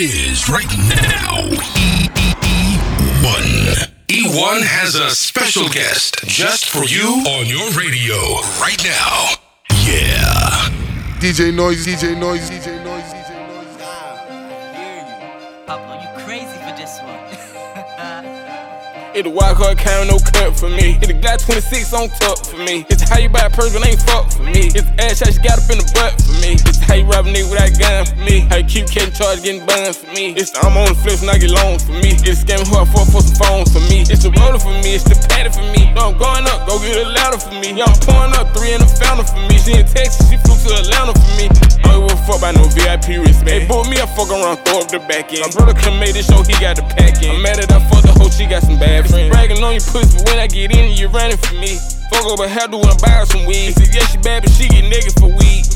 is right now. E1. E1 has a special guest just for you on your radio right now. Yeah. DJ Noise, DJ Noise, DJ Noise, DJ Hit the wild card count, no cut for me. Hit the Glock 26 on top for me. It's how you buy a purse when ain't fuck for me. It's ass shot she got up in the butt for me. It's how you rob a nigga without a gun for me. How you keep catching charge, getting buns for me. It's I'm on the flips and I get loans for me. It's scamming who I fuck for some phones for me. It's the roller for me, it's the patty for me. No, I'm going up, go get a ladder for me. Yeah, I'm pouring up three in the fountain for me. She in Texas, she flew to Atlanta for me. I don't a fuck about no VIP respect. They book me, I fuck around, throw up the back end. My brother come made this show, he got the pack in. I'm mad at I fuck the hoe, she got some bad friends. Bragging on you pussy, but when I get in, you running for me. Fuck over how do I buy some weed. She said, yeah, she bad, but she get niggas for weed.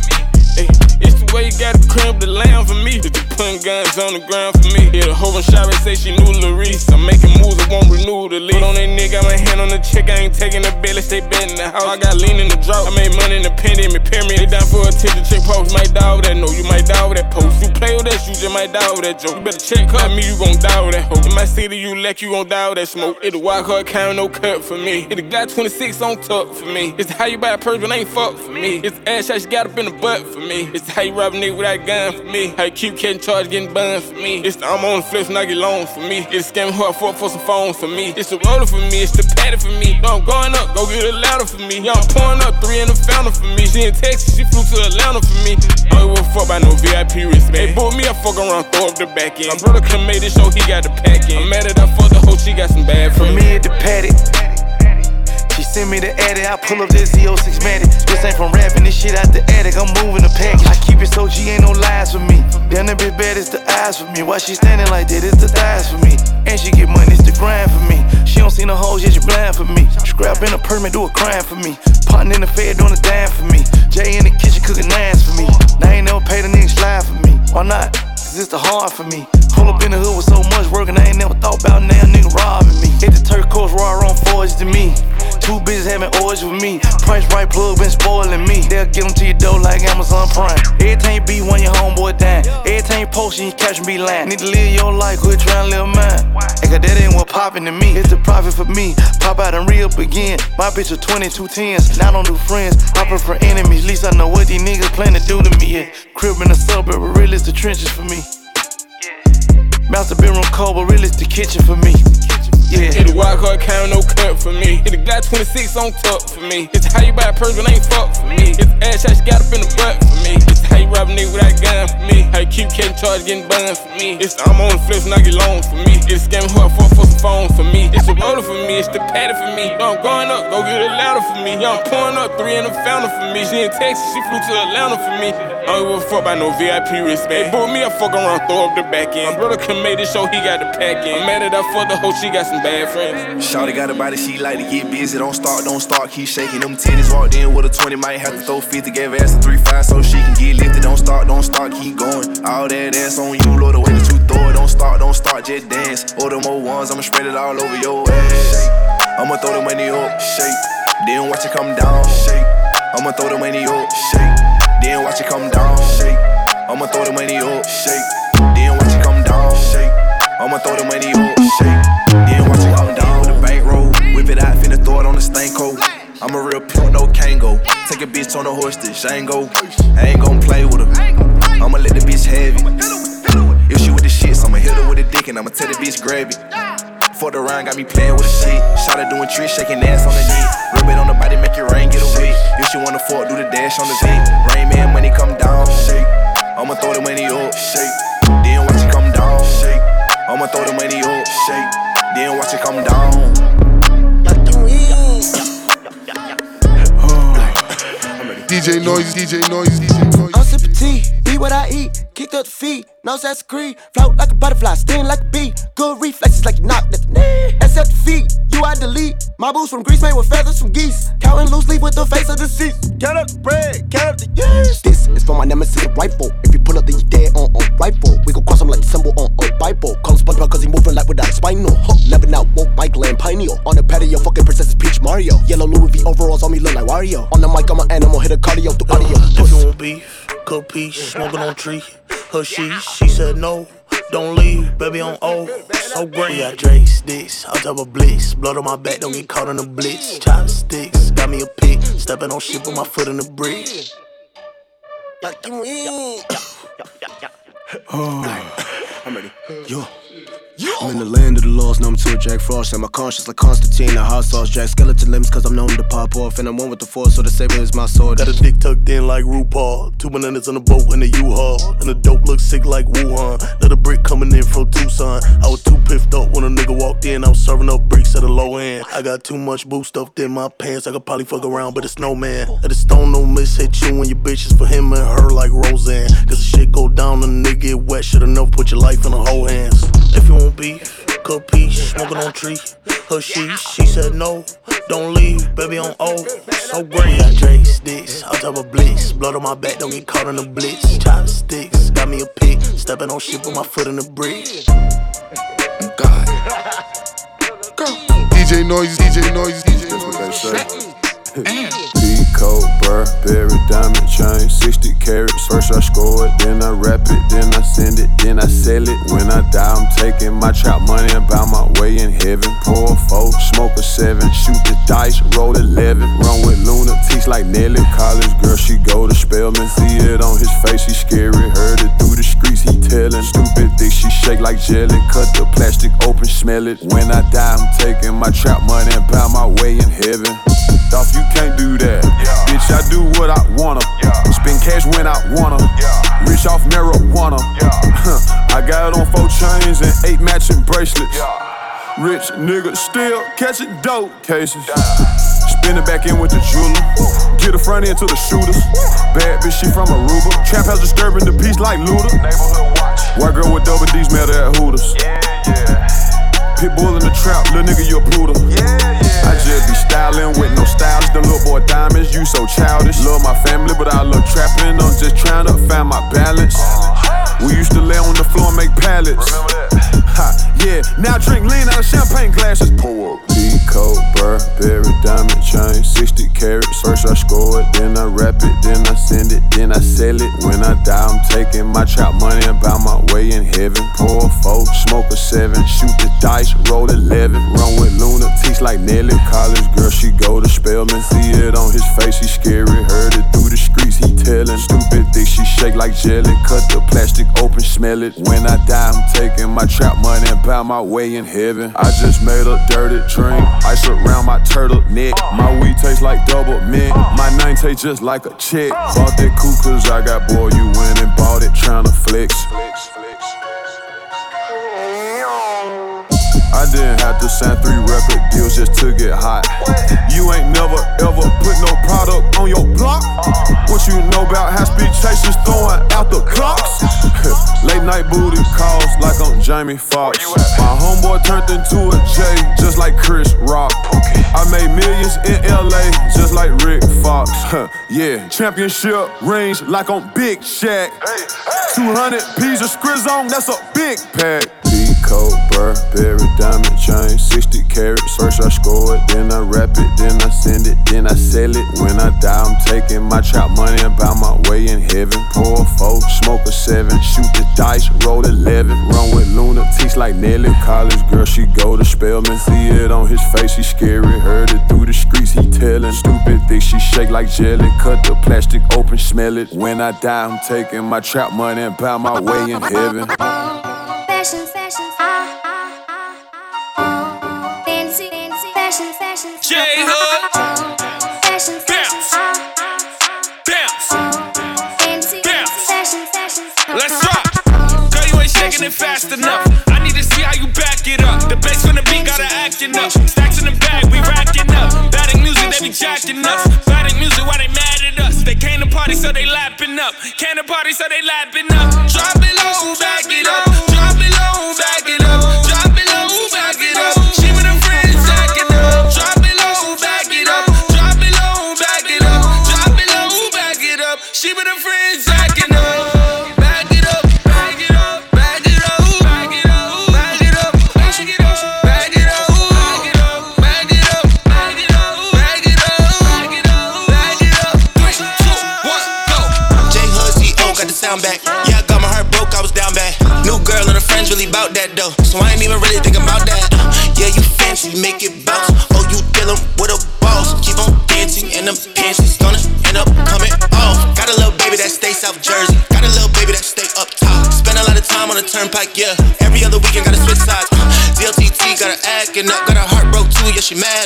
Hey, it's the way you got to crimp the lamb for me. That you putting guns on the ground for me. Yeah, the whole and say she knew Larice. I'm making moves, I won't renew the lease. Put on that nigga, got my hand on the check, I ain't taking the bill, stay bet in the house. I got lean in the drop, I made money in the pandemic, pyramid. They down for a attention, check post. Might die with that, no, you might die with that post. You play with that, you just might die with that joke. You better check cut me, you gon' die with that hoe. In my city, you lack, you gon' die with that smoke. It a wild card count, no cut for me. It a Glock 26 on top for me. It's how you buy a purse when ain't fuck for me. It's ass shot she got up in the butt for me. It's how you rob a nigga without a gun for me. How you keep catching charge, getting buns for me. It's the I'm on the flips I get loans for me. It's scamming who I fuck for some phones for me. It's the roller for me, it's the patty for me. No, I'm going up, go get a ladder for me. Yeah, I'm pouring up three in the fountain for me. She in Texas, she flew to Atlanta for me. I don't give a fuck about no VIP respect. They book me, I fuck around, throw up the back end. My brother come made this show, he got the pack in. I'm mad at I fuck the hoe, she got some bad friends. me at the paddock. Send me the edit, I pull up this Z06 Matic. This ain't from rapping, this shit out the attic. I'm moving the package. I keep it so G, ain't no lies for me. Damn, that bitch bad, it's the eyes for me. Why she standing like that? It's the thighs for me. And she get money, it's the grind for me. She don't see no hoes, yet she blind for me. Scrap in a permit, do a crime for me. Potting in the fed, doing a dime for me. Jay in the kitchen, cooking nines for me. Now ain't never paid a nigga slide for me. Why not? Cause it's the hard for me. Pull up in the hood with so much work, and I ain't never thought about now nigga robbing me. Hit the turquoise raw on forge to me. Two bitches having orders with me. Price right plug been spoiling me. They'll get them to your door like Amazon Prime. Everything be when your homeboy down. Everything posting, you catch me lying. Need to live your life, quit trying to live mine. Ain't got that ain't what poppin' to me. It's the profit for me. Pop out and re up again. My bitch are 22 tens. Not on new friends. I prefer enemies. At least I know what these niggas plan to do to me. Yeah. Crib in the suburb, but really it's the trenches for me. Master bedroom cold, but really it's the kitchen for me. Yeah. Hit the wild card count, no cut for me. Hit the Glock 26 on top for me. It's how you buy a purse when ain't fuck for me. It's ass shot she got up in the butt for me. It's how you rob a nigga without a gun for me. How you keep catching charge, getting buns for me. It's I'm on the flips I get loans for me. It's scamming I fuck for some phones for me. It's the roller for me, it's the patty for me. No, I'm going up, go get a ladder for me. Yeah, I'm pouring up three in the fountain for me. She in Texas, she flew to Atlanta for me. Oh, I don't give a fuck about no VIP respect. They book me, I fuck around, throw up the back end. My brother come made this show, he got the pack in. I'm mad at I fuck the hoe, she got some bad friends. Shawty got a body, she like to get busy. Don't start, don't start, keep shaking them titties. Walked in with a 20, might have to throw 50. Gave ass a 3 5 so she can get lifted. Don't start, don't start, keep going. All that ass on you, Lord, the way that you throw it. Don't start, don't start, just dance. Order more ones, I'ma spread it all over your ass. I'ma throw the money up, shake. Then watch it come down, shake. I'ma throw the money up, shake. Then watch it come down, shake. I'ma throw the money up, shake. Then watch it come down, shake. I'ma throw the money up, shake. Then watch it come down. With the bankroll, whip it out, finna throw it on the stanko. I'm a real pimp, no Kango. Take a bitch on a horse to Shango. I ain't gon' play with her. I'ma let the bitch have it. If she with the shits, I'ma hit her with a dick and I'ma tell the bitch grab it. Fucked around, got me playing with the shit. Shot her doing tricks, shaking ass on the dick. Rub it on the body, make it rain, get a away. If she wanna fuck, do the dash on the dick. Rain man, money come down, shake. I'ma throw the money up, shake. Then watch it come down, shake. I'ma throw the money up, shake. Then watch it come down. DJ Noise, DJ Noise, DJ Noise. I'm sipping tea, be what I eat. Kicked up the feet, no that's creed. Float like a butterfly, sting like a bee. Good reflexes like you knocked at the knee. The feet, you I delete. My boots from grease made with feathers from geese. Counting loose leaf with the face of the seat. Count up the bread, count up the years. This is for my nemesis, rifle. If you pull up, then you dead on on rifle. We gon' cross him like the symbol on a Bible. Call him SpongeBob cause he moving like without a spinal. Huh, never not woke bike land pineal. On the patio, fucking princess Peach Mario. Yellow Louis V overalls on me look like Wario. On the mic, I'm an animal, hit a cardio through audio. Pussy on beef, cook peace, smoking on tree. Her she, she said no. Don't leave, baby on O. So great. We got Drake sticks, on top of blitz. Blood on my back, don't get caught in the blitz. Chopsticks, got me a pick. Stepping on shit with my foot in the bridge. Like you mean? I'm ready. Yo. I'm in the land of the lost, number two Jack Frost. And my conscience like Constantine, a hot sauce Jack. Skeleton limbs, cause I'm known to pop off. And I'm one with the force, so the saber is my sword. Got a dick tucked in like RuPaul. Two bananas on a boat in a U-Haul. And the dope looks sick like Wuhan. Let a brick coming in from Tucson. I was too piffed up when a nigga walked in. I was serving up bricks at a low end. I got too much boost stuffed in my pants. I could probably fuck around, but it's no man. Let the stone no miss hit you when your bitches for him and her like Roseanne. Cause the shit go down, the nigga get wet. Should enough put your life in the whole hands. If you want beef capiche, smoking on tree. Her she, she said no, don't leave, baby on O. So great, got Drake sticks, on top of blitz. Blood on my back, don't get caught in the blitz. Chopsticks, got me a pick, stepping on shit with my foot in the bridge. God. Go. DJ Noise, DJ Noise, DJ Noise. That's what they say. Cold Burberry diamond chain, 60 carats. First I score it, then I rap it, then I send it, then I sell it. When I die, I'm taking my trap money and buy my way in heaven. Pour a four, smoke a seven, shoot the dice, roll 11. Run with Luna, teach like Nelly. College girl, she go to Spelman. See it on his face, he scary. Heard it through the streets, he tellin'. Stupid thick, she shake like jelly. Cut the plastic open, smell it. When I die, I'm taking my trap money and buy my way in heaven. Off, you can't do that. Yeah. Bitch, I do what I wanna. Yeah. Spend cash when I wanna. Yeah. Rich off marijuana. I got it on four chains and eight matching bracelets. Rich nigga still catching dope cases. Spin it back in with the jeweler. Get the front end to the shooters. Bad bitch, she from Aruba. Trap house disturbing the peace like Luda. White girl with double D's met her at Hooters. Yeah, yeah. Pitbull in the trap, little nigga, you a poodle. Yeah, yeah. I just be styling with no styles. The little boy diamonds, you so childish. Love my family, but I love trapping. I'm just trying to find my balance. We used to lay on the floor and make pallets. Ha, yeah, now drink lean out of champagne glasses. Pour up. Peacoat, Burberry, diamond chain, 60 carats. First I score it, then I rap it, then I send it, then I sell it. When I die, I'm taking my trap money and buy my way in heaven. Pour a four, smoke a seven, shoot the dice, roll 11. Run with lunatics like Nelly. College girl, she go to Spelman. See it on his face, he scary. Heard it through the streets, he tellin'. Stupid thick, she shake like jelly. Cut the plastic open, smell it. When I die, I'm taking my trap money and buy my way in heaven. I just made a dirty drink, ice around my turtleneck. Uh. My weed tastes like double mint. Uh. My name tastes just like a chick. Bought that cool cause I got boy, you went and bought it, tryna flex. Didn't have to sign three record deals just to get hot. You ain't never ever put no product on your block. What you know about high speed chasers throwing out the clocks? Late night booty calls like I'm Jamie Foxx. My homeboy turned into a J just like Chris Rock. I made millions in LA just like Rick Fox. yeah, championship rings like on Big Shaq. 200 P's of Skrizz on, that's a big pack. Cold Burberry diamond chain, 60 carats. First I score it, then I rap it, then I send it, then I sell it. When I die, I'm taking my trap money and buy my way in heaven. Pour a four, smoke a seven, shoot the dice, roll 11. Run with Luna, teach like Nelly. College girl, she go to Spelman. See it on his face, he scary. Heard it through the streets, he tellin'. Stupid thick, she shake like jelly. Cut the plastic open, smell it. When I die, I'm taking my trap money and buy my way in heaven. It fast enough. I need to see how you back it up. The bass from the beat got to acting up. Stacks in the bag, we racking up. Batting music, they be jacking us. Batting music, why they mad at us? They came to party, so they lapping up. Came to party, so they lapping up. Drop it low, back it up.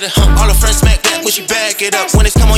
At her. All her friends smack that when she back it up. When it's come on,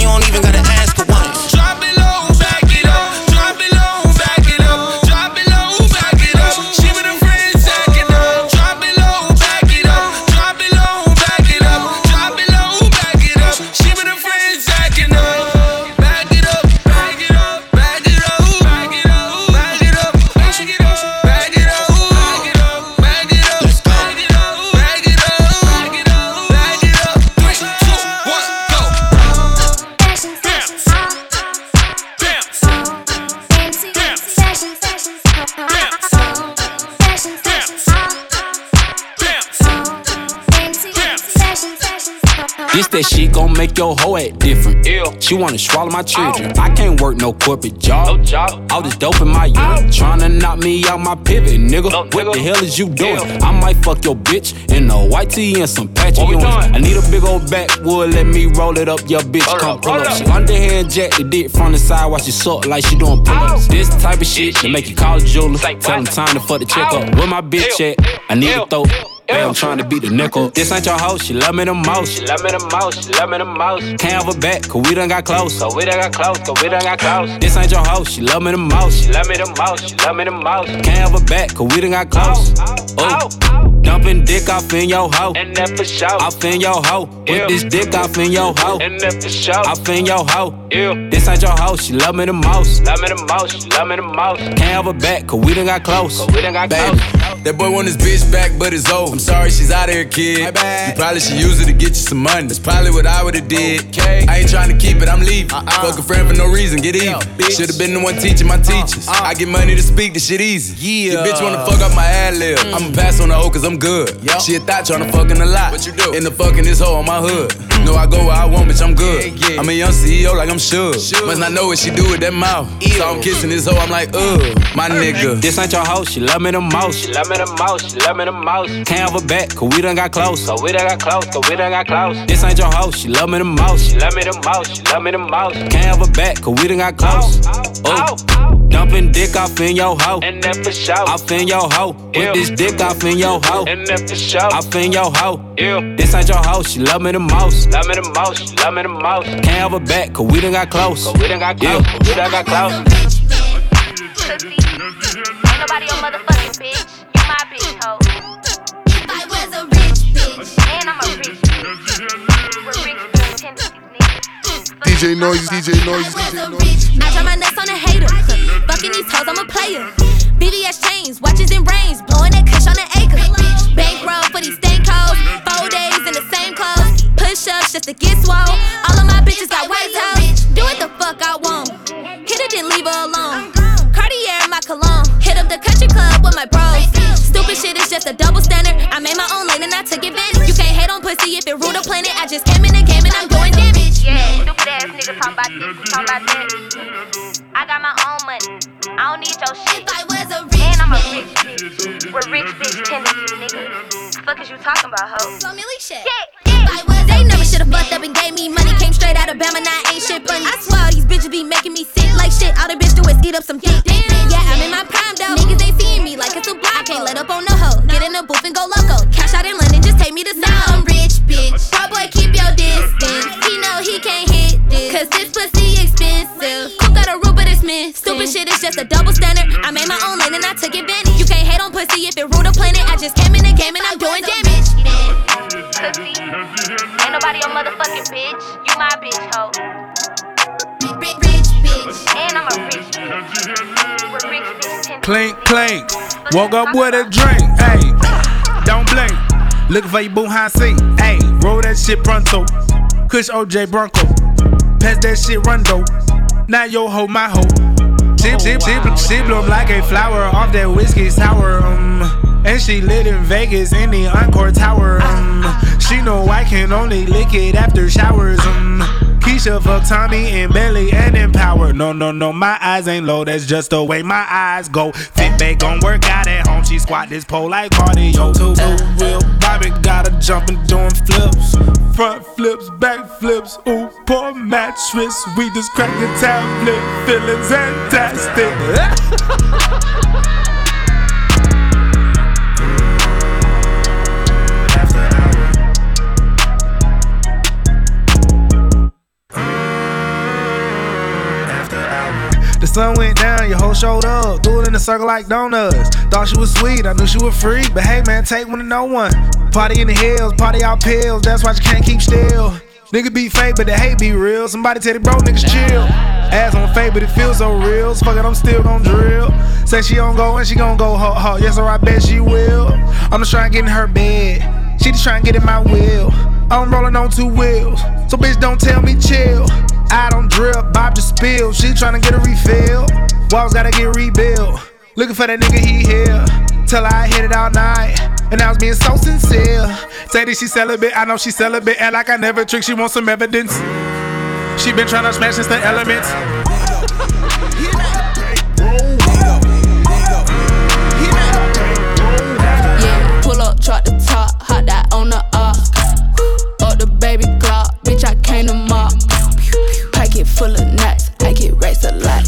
She wanna swallow my children. I can't work no corporate job. All this dope in my urine. Tryna knock me out my pivot, nigga. what the hell is you doing? I might fuck your bitch in a white tee and some patchy on. I need a big old backwood, let me roll it up, your bitch come pull up. She underhand jack the dick from the side while she suck like she doing pull ups. This type of shit to make you call a jeweler. Tell him time to fuck the check up. Where my bitch at? I need to throw. Hey, I'm trying to beat the nickel. This ain't your house, she love me the most. She love me the most, she love me the most. Can't have her back, cause we done got close. Cause we done got close, cause we done got close. This ain't your house, she love me the most. She love me the most, she love me the most. Can't have her back, cause we done got close. Oh, oh, oh, oh, dumping dick off in your hoe. And that for sure. Off in your hoe. Put this dick off in your hoe. And that for sure. Off in your hoe. This ain't your house, she love me the most. Love me the most, she love me the most. Can't have her back, cause we done got close. Cause we done got Baby, close. That boy want his bitch back, but it's over. I'm sorry she's out of here, kid. You probably should use it to get you some money. That's probably what I would've did. I ain't trying to keep it, I'm leaving. Uh-uh. Fuck a friend for no reason, get even. Should've been the one teaching my uh, teachers. Uh. I get money to speak, the shit easy. Yeah. Your bitch wanna fuck up my ad lib. Mm. I'ma pass on the hoe cause I'm good. She a thought tryna mm. fuck in a lot. What you do? In the fucking this hoe on my hood. No, I go where I want, bitch, I'm good. I'm a young CEO like I'm sure. Must not know what she do with that mouth. So I'm kissing this hoe, I'm like, ugh, my nigga. This ain't your house, she love me the most. She love me the most, she love me the most. Can't have her back, cause we done got close. Cause we done got close, cause we done got close. This ain't your house, she love me the most. She love me the most, she love me the most. Can't have her back, cause we done got close. Oh, oh, oh, oh. Dumping dick off in your hoe. And that for sure. Off in your hoe. Put this dick off in your hoe. And that for sure. Off in your hoe. This ain't your house, she love me the most. Love me the most, she love me the most. Can't have her back, cause we done got close. Cause we done got close, cause we done got close. Pussy. Ain't nobody your motherfucking bitch. You my bitch, hoe. I was a rich bitch. And I'm a rich bitch. We're rich bitch tendencies, nigga. DJ Noise, DJ Noise, DJ Noise. I drop my nuts on a hater. Fucking these hoes, I'm a player. VVS chains, watches and rings, blowing that cash on an acre. Bankroll for these stank hoes, four days in the same clothes. Push ups just to get swole. All of my bitches got white toes. Do what the fuck I want. Hit it, then leave her alone. Cartier my cologne. Hit up the country club with my bros. Stupid shit is just a double standard. I made my own lane and I took advantage. You can't hate on pussy if it rule the planet. I just came in the game and I'm doing damage. Yeah, stupid ass nigga talking about this, talking about that. I got my own money. I don't need your shit. I was a rich and I'm a rich bitch. We're rich bitch tendencies, nigga. Fuck is you talking about, hoe? So Millie shit. Yeah, yeah. They never should've fucked up and gave me money. Came straight out of Bama, now I ain't shit funny. I swear all these bitches be making me sick like shit. All the bitch do is eat up some dick. Yeah, I'm in my prime though. Niggas ain't seeing me like it's a block. I can't let up on no hoe. Get in the booth and go loco. Cash out in London, just take me to Now Woke up with a drink. Hey, don't blink. Looking for your boo high seat. Hey, roll that shit pronto. Kush OJ Bronco. Pass that shit rondo. Now yo ho my ho. She, she, she, she bloom like a flower off that whiskey sour. Um, and she lit in Vegas in the Encore Tower. Um, she know I can only lick it after showers. Um, Keisha fuck Tommy and Belly and Empower. No, no, no, my eyes ain't low. That's just the way my eyes go. Fit back gon' work out at home. She squat this pole like cardio. Two real Bobby got her jumping doing flips. Front flips, back flips. Ooh, poor mattress. We just cracked the tablet. Feeling fantastic. sun went down, your whole showed up. Do it in a circle like donuts. Thought she was sweet, I knew she was free. But hey, man, take one to no one. Party in the hills, party out pills. That's why you can't keep still. Nigga be fake, but the hate be real. Somebody tell the bro niggas chill. Ass on fake, but it feels so real. So fuck it, I'm still gon' drill. Say she gon' go and she gon' go ho ho. Yes, or I bet she will. I'm just trying to get in her bed. She just trying to get in my wheel. I'm rolling on two wheels. So bitch, don't tell me chill. I don't drip, Bob just spill. She tryna get a refill. Walls gotta get rebuilt. Looking for that nigga, he here. Her I hit it all night. And I was being so sincere. Say that she celibate, I know she celibate. And like I never trick, she wants some evidence. She been tryna smash since the elements. Yeah, pull up, the top, hot that on the up. Up the baby Glock, bitch, I came to mop. Packet full of nuts, I get racks a lot.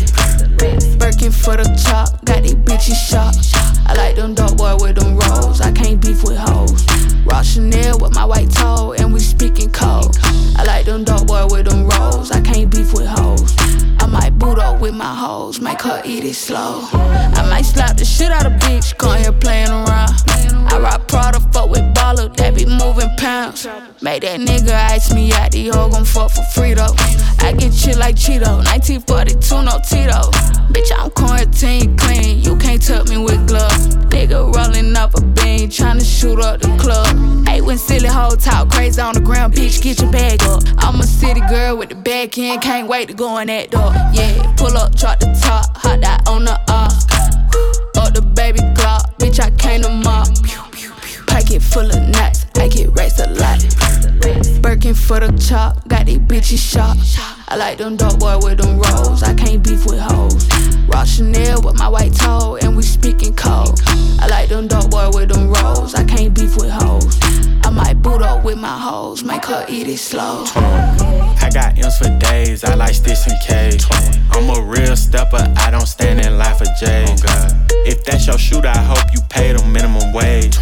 Birkin for the chop, got these bitches shot. I like them dark boy with them rolls, I can't beef with hoes. Rock Chanel with my white toe, and we speaking cold. I like them dark boy with them rolls, I can't beef with hoes. I might boot up with my hoes, make her eat it slow. I might slap the shit out of bitch, come here playing around. I rock Prada, fuck with baller, that be moving pounds. Make that nigga ice me out, the hoe gon' fuck for free though. I get shit like Cheeto, 1942, no Tito. Bitch, I'm quarantine clean, you can't tuck me with gloves. Nigga rolling up a bean, tryna shoot up the club. Hey, when silly hoe talk crazy on the ground, bitch, get your bag up. I'm a city girl with the back end, can't wait to go in that door. Yeah, pull up, drop the top, hot that on the up. Up the baby Glock, bitch, I came to mop. Packet full of nuts, I get racks a lot. Birkin for the chop, got these bitches shot. I like them dark boy with them rolls, I can't beef with hoes. Rock Chanel with my white toe, and we speaking cold. I like them dark boy with them rolls, I can't beef with hoes. I might boot up with my hoes, make her eat it slow. I got M's for days, I like sticks and K's. I'm a real stepper, I don't stand in line for J's. Oh, if that's your shooter, I hope you pay the minimum wage.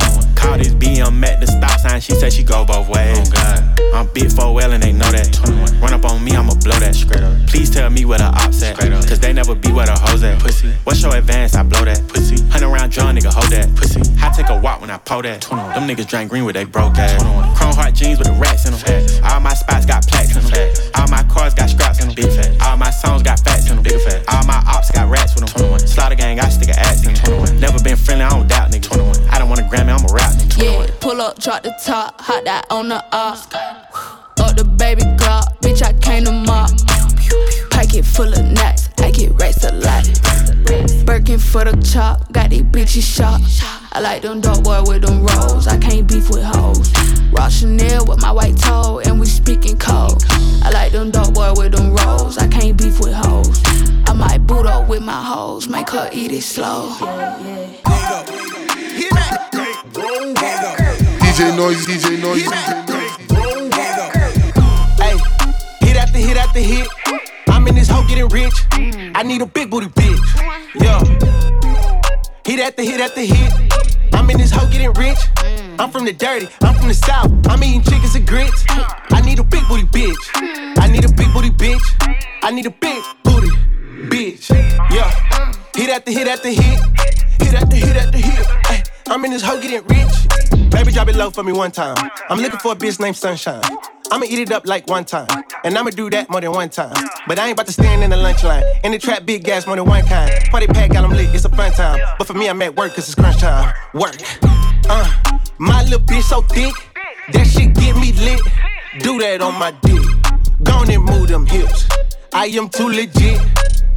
Call this BM at the stop sign, she said she go both ways. Oh God. I'm big 4L and they know that. Run up on me, I'ma blow that. Straight up. Please tell me where the ops at. Cause they never be where the hoes at. Pussy. What's your advance? I blow that. Pussy. Hunt around John, nigga, hold that. Pussy. I take a walk when I pull that. 21. Them niggas drink green with they broke ass. 21. Chrome heart jeans with the rats in them. All my spots got plaques in them. All my cars got scraps in them. Big fat. All my songs got fats in them. Big fat. All my ops got rats with them. 21. Slaughter gang, I stick a ass in them. 21. Never been friendly, I don't doubt nigga. I don't want a Grammy, I'm a rap. Yeah, pull up, drop the top, hot that on the up. Up the baby Glock, bitch, I came to mop. Packet full of nuts, I get racks a lot. Birkin for the chop, got these bitches shot. I like them dark boy with them rolls, I can't beef with hoes. Rock Chanel with my white toe, and we speaking cold. I like them dark boy with them rolls, I can't beef with hoes. I might boot up with my hoes, make her eat it slow. DJ Noise, DJ Noise, Hey, hit after hit after hit. I'm in this hoe getting rich. I need a big booty bitch. Yeah. Hit after hit after hit. I'm in this hoe getting rich. I'm from the dirty, I'm from the south. I'm eating chickens and grits. I need a big booty bitch. I need a big booty bitch. I need a big booty bitch. Yeah. Hit after hit after hit. Hit after hit after hit. I'm in this hoe getting rich. Baby, drop it low for me one time. I'm looking for a bitch named Sunshine. I'ma eat it up like one time. And I'ma do that more than one time. But I ain't about to stand in the lunch line. In the trap, big gas more than one kind. Party pack, got 'em lit, it's a fun time. But for me, I'm at work, cause it's crunch time. Work. Uh, my little bitch so thick, that shit get me lit. Do that on my dick. Gone and move them hips. I am too legit.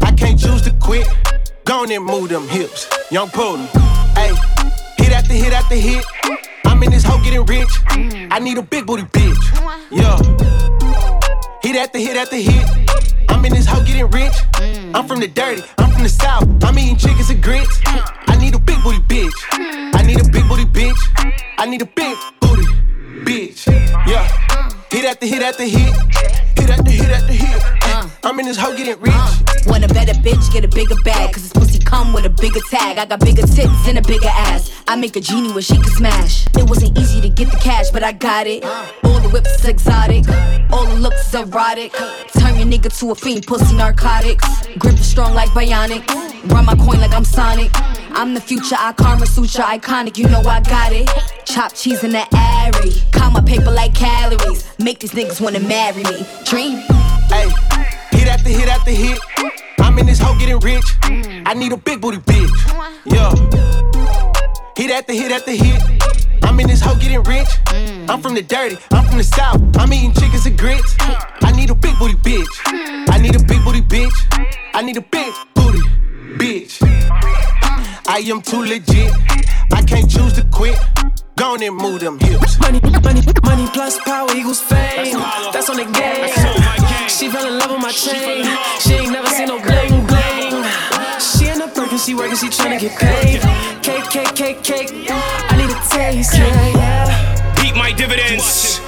I can't choose to quit. Gone and move them hips. Young Polo. Hey, hit after hit after hit. I'm in this hoe getting rich. I need a big booty bitch. Hit Hit after hit after hit. I'm in this hoe getting rich. I'm from the dirty, I'm from the south. I'm eating chickens and grits. I need a big booty bitch. I need a big booty bitch. I need a big booty bitch. Yeah. Hit after hit after hit. I'm in this hoe getting rich. Want a better bitch, get a bigger bag. Cause this pussy come with a bigger tag. I got bigger tits and a bigger ass. I make a genie where she can smash. It wasn't easy to get the cash, but I got it. All the whips is exotic. All the looks is erotic. Turn your nigga to a fiend, pussy narcotics. Grip is strong like bionic. Run my coin like I'm Sonic. I'm the future, I karma sutra iconic. You know I got it. Chop cheese in the airy. Count my paper like calories. Make these niggas wanna marry me. Dream. Hey, hit after hit after hit. I'm in this hoe getting rich. I need a big booty bitch. Yeah. Hit after hit after hit. I'm in this hoe getting rich. I'm from the dirty, I'm from the south. I'm eating chickens and grits. I need a big booty bitch. I need a big booty bitch. I need a big booty bitch. I am too legit. I can't choose to quit. Go on and move them hips. Money, money, money plus power equals fame. That's on the game. She fell in love with my chain. She ain't never seen no bling bling. She in the Birkin, she working, she tryna get paid. Cake, cake, cake, cake. I need a taste, yeah, yeah. Beat my dividends.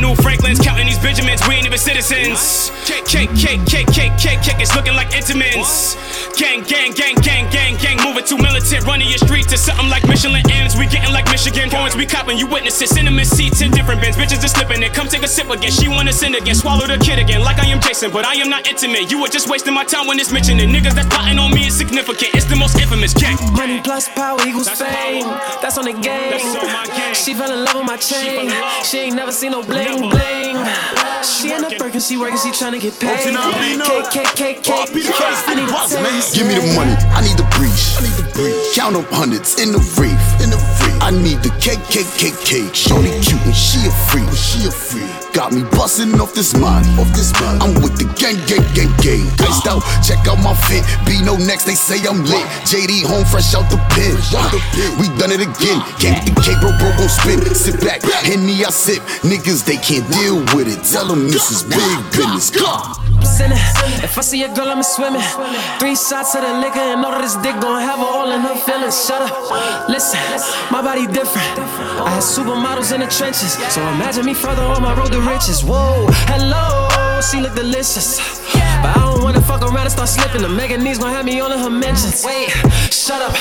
New Franklins counting these Benjamins. We ain't even citizens. Cake, cake, cake, cake, cake, cake, cake. It's looking like intimates. Gang, gang, gang, gang, gang, gang. Moving too militant. Running your streets to something like Michelin ends. We getting like Michigan points. We copping. You witness it. Cinnamon seats in different bins. Bitches is slipping it. Come take a sip again. She wanna sin again. Swallow the kid again. Like I am Jason, but I am not intimate. You were just wasting my time when it's mentioning. Niggas that's plotting on me is significant. It's the most infamous gang. Money plus power equals fame. That's on the game. That's on my game. She fell in love with my chain. She ain't never seen no bling bling. She in the Birkin, she working, she tryna get paid. Cake, cake, cake, cake. I need a taste. Give me the money, I need the breeze. I need the breeze. Count up hundreds in the reef. In the reef. I need the cake, cake, cake, cake. Shorty cute and she a freak. She a freak. Got me bustin' off this money. Off this money. I'm with the gang, gang, gang, gang. Iced out, check out my fit. Be no next, they say I'm lit. JD home fresh out the pen. We done it again. Get the cake, bro, bro, gon' spin. Sit back, hand me I sip. Niggas, they can't deal with it. Tell them this is big business. Sinning. If I see a girl, I'm swimming. Three shots of the liquor and all of this dick gon' have her all in her feelings. Shut up. Listen, my body different. I had supermodels in the trenches, so imagine me further on my road to riches. Whoa, hello, she look delicious. But I don't wanna fuck around and start slipping. The Megan knees gon' have me on her mentions. Wait, shut up,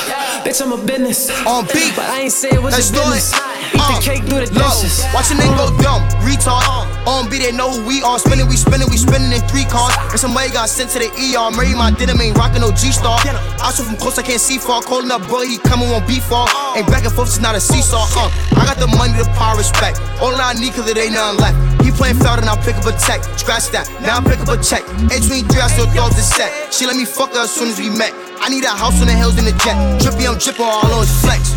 bitch, I'm a business. On beat, but I ain't say it was Let's your do business. it. Eat the Uh, cake, do the low. dishes. Watch a nigga go dumb, retard. On beat, they know who we are. Spinning, we spinning, we spinning in three cars. And some somebody got sent to the ER. Murray, my denim ain't rockin' no G Star. I saw from close, I can't see far. Calling up, boy, he coming on B far. Ain't back and forth, it's not a seesaw. Uh, I got the money, the power, respect. All I need, cause it ain't nothing left. He playing foul, and I pick up a check. Scratch that, now I pick up a check. H23, I still throw the set. She let me fuck her as soon as we met. I need a house on the hills in the jet. Drippy, I'm dripping all on flex.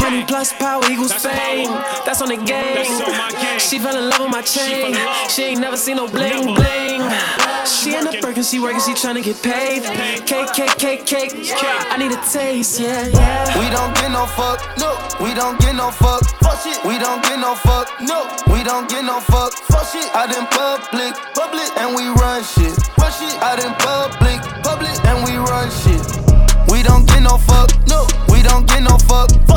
Money plus power equals fame. That's on the game. She fell in love with my chain. She ain't never seen no bling bling. She in the she working, she tryna get paid. Cake, cake, cake, cake. I need a taste, yeah, yeah. We don't get no fuck, no. We don't get no fuck, fuck shit. We don't get no fuck, no. We don't get no fuck, fuck shit. Out in public, public, and we run shit. Run shit. Out in public, public, and we run shit. We don't get no fuck, no. We don't get no fuck, fuck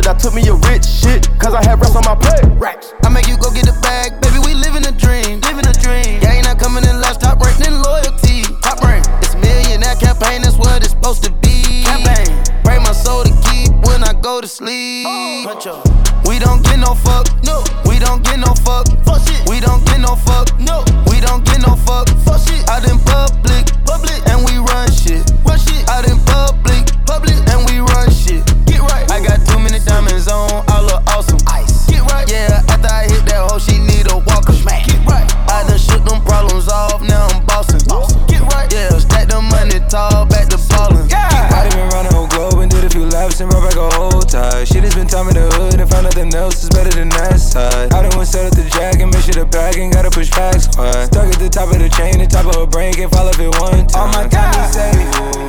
That took me a rich shit, cause I had rest on my plate. Racks. I make you go get the bag, baby. The top of her brain, can't fall it one time. Oh my god, say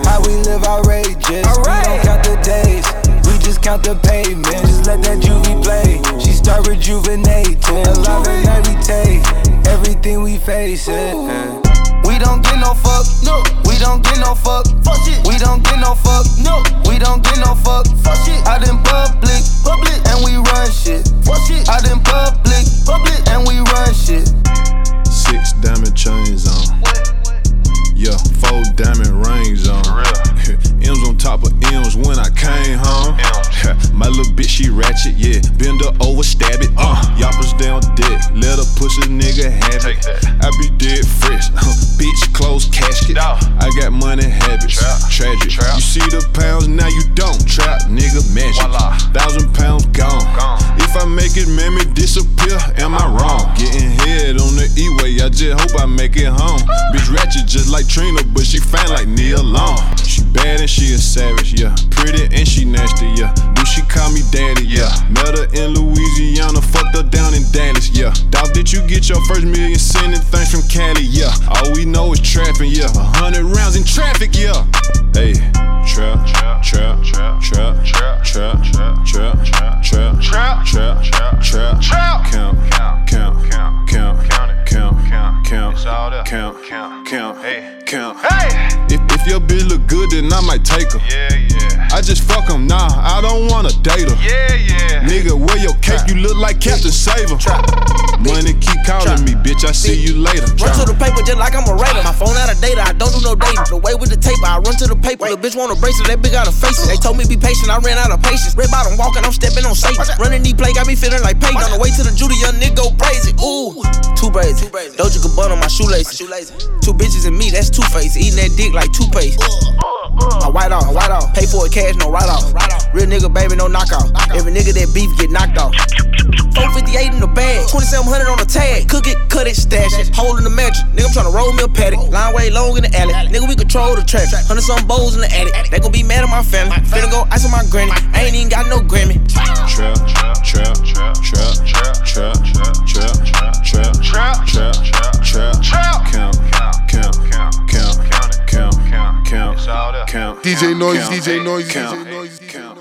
how we live outrageous. We don't count the days, we just count the pavement. Just let that juvie play. She start rejuvenating. Alive and every take, everything we face it. We don't get no fuck, no. We don't get no fuck, fuck shit. We don't get no fuck, no. We don't get no fuck, fuck shit. Out in public, public, and we run shit, fuck shit. Out in public, public, and we run shit. Six diamond chains on. Yeah, four diamond rings on. M's on top of M's when I came home. My little bitch, she ratchet, yeah. Bend her over, stab it. Uh, Yoppers down deck, let her push a nigga have it. I be dead fresh, bitch, close casket. I got money habits, tragic. You see the pounds, now you don't. Trap, nigga, magic. Thousand pounds gone. If I make it, man, me disappear. Am I wrong? Getting head on the E-way, just hope I make it home. Bitch ratchet just like Trina, but she fine like Nia Long. She bad and she a savage, yeah. Pretty and she nasty, yeah. Do she call me daddy, yeah. Met her in Louisiana, fucked her down in Dallas, yeah. Dog, did you get your first million sending things from Cali, yeah. All we know is trapping, yeah. A hundred rounds in traffic, yeah. Hey, trap, trap, trap, trap, trap, trap, trap, trap, trap, trap, trap, Count count, count, count, hey, count. Hey, if if your bitch look good, then I might take her. Yeah, yeah. I just fuck 'em, nah, I don't wanna date her. Yeah, yeah. Nigga, wear your cape, you look like Captain Saver. Money keep calling me, bitch, I see you later. Run to the paper just like I'm a raider. My phone out of data, I don't do no dating. The way with the tape, I run to the paper. The bitch want a bracelet, that bitch got a face. They told me be patient, I ran out of patience. Red bottom walking, I'm stepping on Satan. Running knee play, got me feeling like Peyton. On the way to the Judy, young nigga go crazy. Ooh, two braids. Dolce Gabbana on my shoelaces. Two bitches and me, that's two face. Eating that dick like toothpaste. My white off, white off. Pay for it cash, no write off. Real nigga, baby, no knockout. Every nigga that beef get knocked off. 458 in the bag, 2700 on the tag. Cook it, cut it, stash it. Hole in the mattress. Nigga, I'm tryna roll me a paddock. Line way long in the alley. Nigga, we control the traffic. Hundred some bowls in the attic. They gon' be mad at my family. Finna go ice on my granny. I ain't even got no Grammy. Trap, trap, trap, trap, trap, trap, trap, trap, trap, trap, trap, trap, trap, trap, count, count, count, count, count, count, count, count, DJ noise, DJ noise, DJ noise, count.